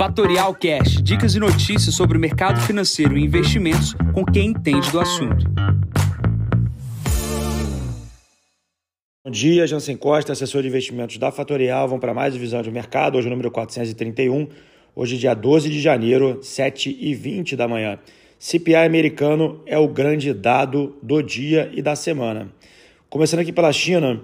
Fatorial Cash, dicas e notícias sobre o mercado financeiro e investimentos com quem entende do assunto. Bom dia, Jansen Costa, assessor de investimentos da Fatorial. Vamos para mais divisão de mercado, hoje o número 431. Hoje, dia 12 de janeiro, 7h20 da manhã. CPI americano é o grande dado do dia e da semana. Começando aqui pela China,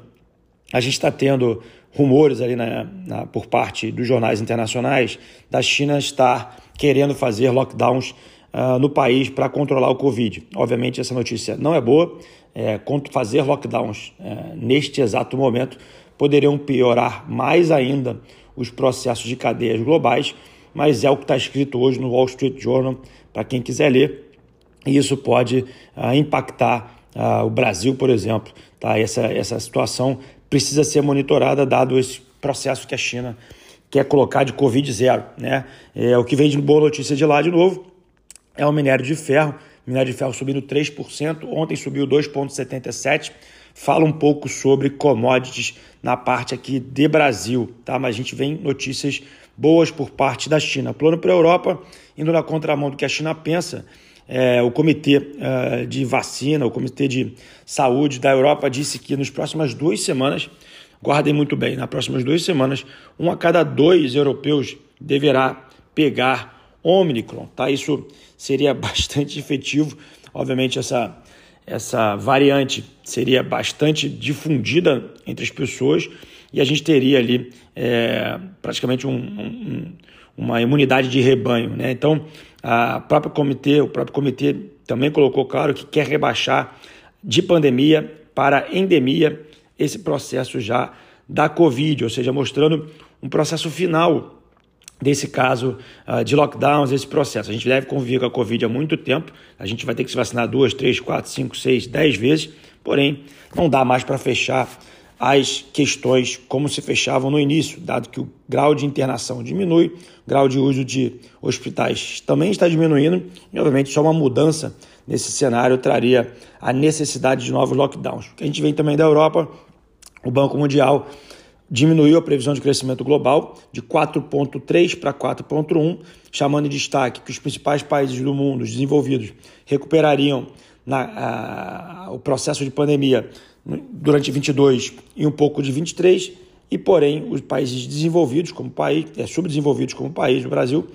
a gente está tendo rumores ali na, na, por parte dos jornais internacionais da China estar querendo fazer lockdowns uh, no país para controlar o Covid. Obviamente, essa notícia não é boa. É, fazer lockdowns é, neste exato momento poderiam piorar mais ainda os processos de cadeias globais, mas é o que está escrito hoje no Wall Street Journal, para quem quiser ler, e isso pode uh, impactar uh, o Brasil, por exemplo. Tá? Essa, essa situação precisa ser monitorada, dado esse processo que a China quer colocar de Covid zero. Né? É, o que vem de boa notícia de lá, de novo, é o minério de ferro. Minério de ferro subindo 3%, ontem subiu 2,77%. Fala um pouco sobre commodities na parte aqui de Brasil, tá? Mas a gente vem notícias boas por parte da China. Plano para a Europa, indo na contramão do que a China pensa, é, o Comitê uh, de Vacina, o Comitê de Saúde da Europa disse que nas próximas duas semanas, guardem muito bem, nas próximas duas semanas, um a cada dois europeus deverá pegar Omicron. Tá? Isso seria bastante efetivo. Obviamente, essa, essa variante seria bastante difundida entre as pessoas e a gente teria ali é, praticamente um, um, uma imunidade de rebanho. Né? Então, a própria comitê, o próprio comitê também colocou claro que quer rebaixar de pandemia para endemia esse processo já da Covid, ou seja, mostrando um processo final desse caso uh, de lockdowns, esse processo. A gente deve conviver com a Covid há muito tempo, a gente vai ter que se vacinar duas, três, quatro, cinco, seis, dez vezes, porém, não dá mais para fechar as questões como se fechavam no início, dado que o grau de internação diminui, o grau de uso de hospitais também está diminuindo, e obviamente só uma mudança nesse cenário traria a necessidade de novos lockdowns. O que a gente vem também da Europa, o Banco Mundial diminuiu a previsão de crescimento global de 4,3 para 4,1, chamando em destaque que os principais países do mundo desenvolvidos recuperariam na, a, o processo de pandemia durante 22 e um pouco de 23, e porém os países desenvolvidos como país, é, subdesenvolvidos como país, o Brasil,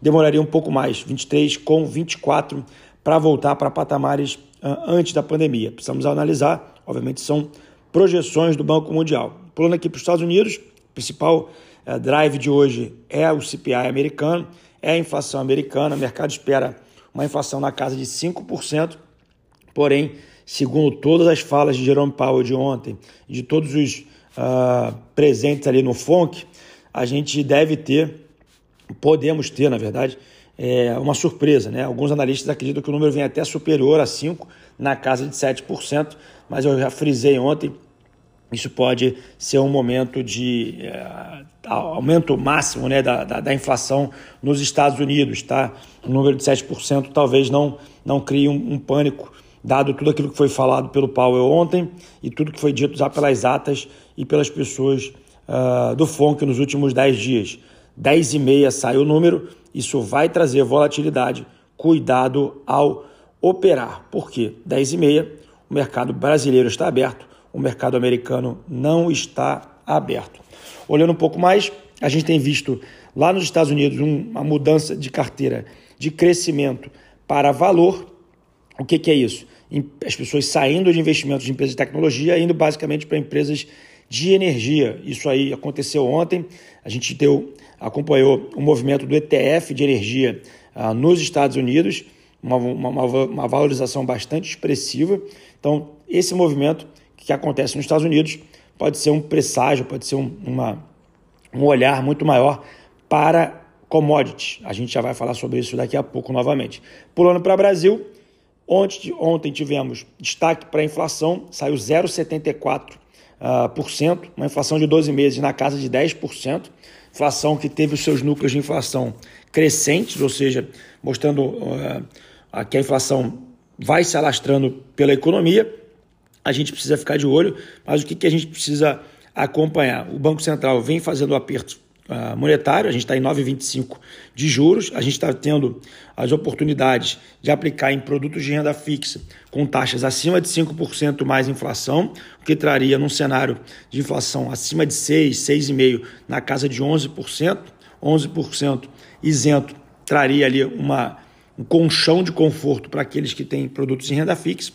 demoraria um pouco mais, 23 com 24, para voltar para patamares uh, antes da pandemia. Precisamos analisar, obviamente são projeções do Banco Mundial. Pulando aqui para os Estados Unidos, principal uh, drive de hoje é o CPI americano, é a inflação americana, o mercado espera uma inflação na casa de 5%, porém segundo todas as falas de Jerome Powell de ontem, de todos os uh, presentes ali no FONC, a gente deve ter, podemos ter, na verdade, é, uma surpresa. Né? Alguns analistas acreditam que o número vem até superior a 5%, na casa de 7%, mas eu já frisei ontem, isso pode ser um momento de é, aumento máximo né, da, da, da, inflação nos Estados Unidos. Tá? O número de 7% talvez não, não crie um, um pânico dado tudo aquilo que foi falado pelo Powell ontem e tudo que foi dito já pelas atas e pelas pessoas uh, do FONC nos últimos 10 dias. 10 e meia sai o número, isso vai trazer volatilidade, cuidado ao operar. Por quê? 10 e meia, o mercado brasileiro está aberto, o mercado americano não está aberto. Olhando um pouco mais, a gente tem visto lá nos Estados Unidos uma mudança de carteira de crescimento para valor o que, que é isso? As pessoas saindo de investimentos de empresas de tecnologia, indo basicamente para empresas de energia. Isso aí aconteceu ontem. A gente deu, acompanhou o movimento do ETF de energia ah, nos Estados Unidos, uma, uma, uma, valorização bastante expressiva. Então, esse movimento que acontece nos Estados Unidos pode ser um presságio, pode ser um, uma, um olhar muito maior para commodities. A gente já vai falar sobre isso daqui a pouco novamente. Pulando para o Brasil, Ontem, ontem tivemos destaque para a inflação, saiu 0,74%, uh, cento, uma inflação de 12 meses na casa de 10%, inflação que teve os seus núcleos de inflação crescentes, ou seja, mostrando uh, que a inflação vai se alastrando pela economia. A gente precisa ficar de olho, mas o que, que a gente precisa acompanhar? O Banco Central vem fazendo apertos monetário, a gente está em 9,25 de juros, a gente está tendo as oportunidades de aplicar em produtos de renda fixa com taxas acima de 5% mais inflação, o que traria num cenário de inflação acima de 6, 6,5% na casa de 11%, 11% isento traria ali uma, um colchão de conforto para aqueles que têm produtos em renda fixa.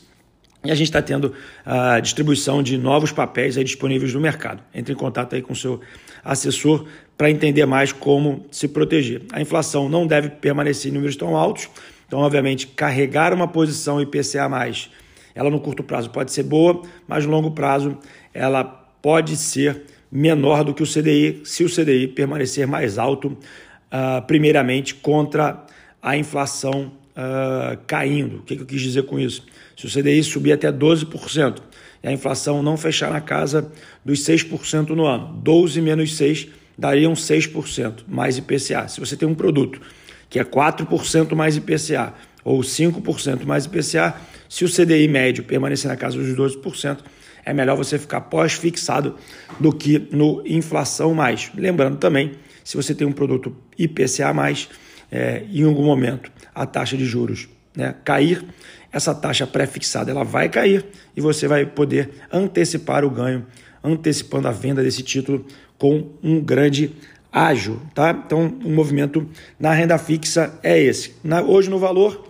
E a gente está tendo a distribuição de novos papéis aí disponíveis no mercado. Entre em contato aí com o seu assessor para entender mais como se proteger. A inflação não deve permanecer em números tão altos, então, obviamente, carregar uma posição IPCA, ela no curto prazo pode ser boa, mas no longo prazo ela pode ser menor do que o CDI, se o CDI permanecer mais alto, uh, primeiramente contra a inflação uh, caindo. O que, que eu quis dizer com isso? Se o CDI subir até 12% e a inflação não fechar na casa dos 6% no ano, 12 menos 6 dariam 6% mais IPCA. Se você tem um produto que é 4% mais IPCA ou 5% mais IPCA, se o CDI médio permanecer na casa dos 12%, é melhor você ficar pós-fixado do que no inflação mais. Lembrando também, se você tem um produto IPCA mais, é, em algum momento a taxa de juros né, cair, essa taxa pré-fixada ela vai cair e você vai poder antecipar o ganho, antecipando a venda desse título com um grande ágio, tá? Então, o movimento na renda fixa é esse. Na, hoje no valor,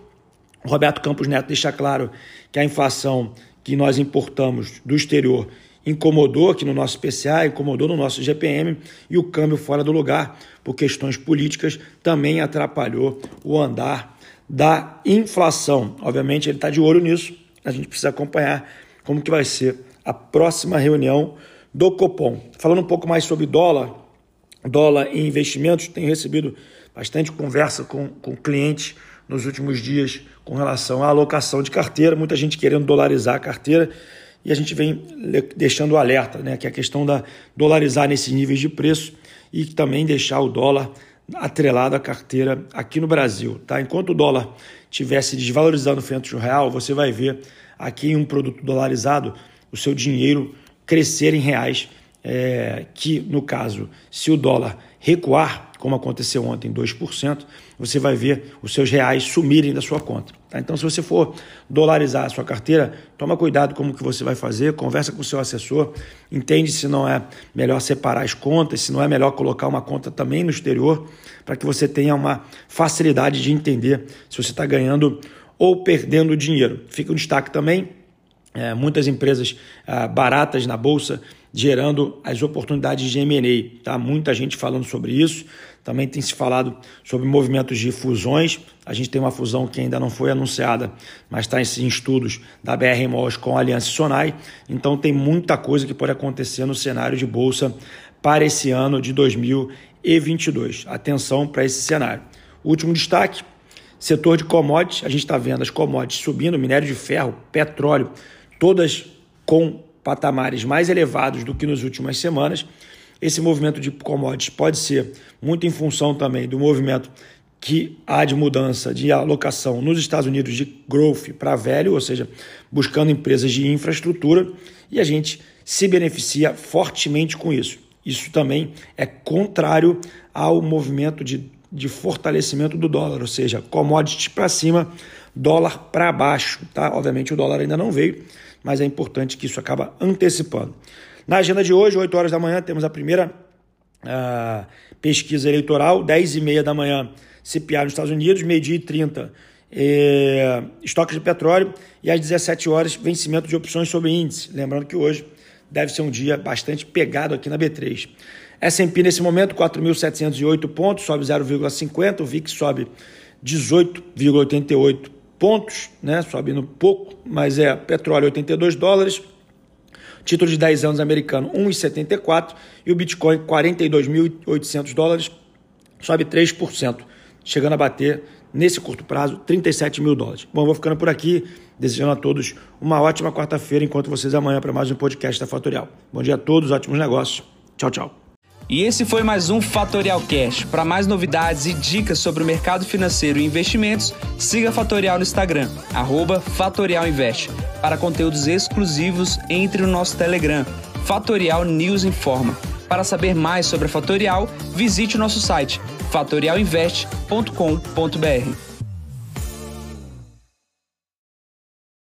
Roberto Campos Neto deixa claro que a inflação que nós importamos do exterior incomodou aqui no nosso PCA, incomodou no nosso GPM e o câmbio fora do lugar por questões políticas também atrapalhou o andar da inflação. Obviamente ele está de olho nisso, a gente precisa acompanhar como que vai ser a próxima reunião do Copom. Falando um pouco mais sobre dólar, dólar e investimentos, tenho recebido bastante conversa com, com clientes nos últimos dias com relação à alocação de carteira, muita gente querendo dolarizar a carteira e a gente vem deixando o alerta, né, que a questão da dolarizar nesses níveis de preço e também deixar o dólar atrelado à carteira aqui no Brasil. Tá? Enquanto o dólar estivesse desvalorizando frente ao real, você vai ver aqui em um produto dolarizado o seu dinheiro crescer em reais, é, que no caso, se o dólar recuar, como aconteceu ontem, 2%, você vai ver os seus reais sumirem da sua conta. Tá? Então, se você for dolarizar a sua carteira, toma cuidado como que você vai fazer, conversa com o seu assessor, entende se não é melhor separar as contas, se não é melhor colocar uma conta também no exterior, para que você tenha uma facilidade de entender se você está ganhando ou perdendo dinheiro. Fica um destaque também, é, muitas empresas é, baratas na Bolsa gerando as oportunidades de M&A. Tá? Muita gente falando sobre isso. Também tem se falado sobre movimentos de fusões. A gente tem uma fusão que ainda não foi anunciada, mas está em estudos da BR Malls com a Aliança Sonai. Então tem muita coisa que pode acontecer no cenário de bolsa para esse ano de 2022. Atenção para esse cenário. Último destaque: setor de commodities. A gente está vendo as commodities subindo, minério de ferro, petróleo, todas com patamares mais elevados do que nas últimas semanas. Esse movimento de commodities pode ser muito em função também do movimento que há de mudança de alocação nos Estados Unidos de growth para velho, ou seja, buscando empresas de infraestrutura, e a gente se beneficia fortemente com isso. Isso também é contrário ao movimento de, de fortalecimento do dólar, ou seja, commodities para cima, dólar para baixo. Tá? Obviamente o dólar ainda não veio, mas é importante que isso acaba antecipando. Na agenda de hoje, 8 horas da manhã, temos a primeira uh, pesquisa eleitoral, 10 e meia da manhã, CPA nos Estados Unidos, meio-dia e 30, eh, estoques de petróleo, e às 17 horas, vencimento de opções sobre índice. Lembrando que hoje deve ser um dia bastante pegado aqui na B3. S&P nesse momento, 4.708 pontos, sobe 0,50, o VIX sobe 18,88 pontos, né? Subindo pouco, mas é petróleo 82 dólares, título de 10 anos americano 1,74 e o Bitcoin 42.800 dólares, sobe 3%, chegando a bater nesse curto prazo 37 mil dólares. Bom, vou ficando por aqui, desejando a todos uma ótima quarta-feira, enquanto vocês amanhã para mais um podcast da Fatorial. Bom dia a todos, ótimos negócios. Tchau, tchau. E esse foi mais um Fatorial Cash. Para mais novidades e dicas sobre o mercado financeiro e investimentos, siga a Fatorial no Instagram, @fatorialinvest. Para conteúdos exclusivos, entre no nosso Telegram, Fatorial News Informa. Para saber mais sobre a Fatorial, visite o nosso site fatorialinvest.com.br.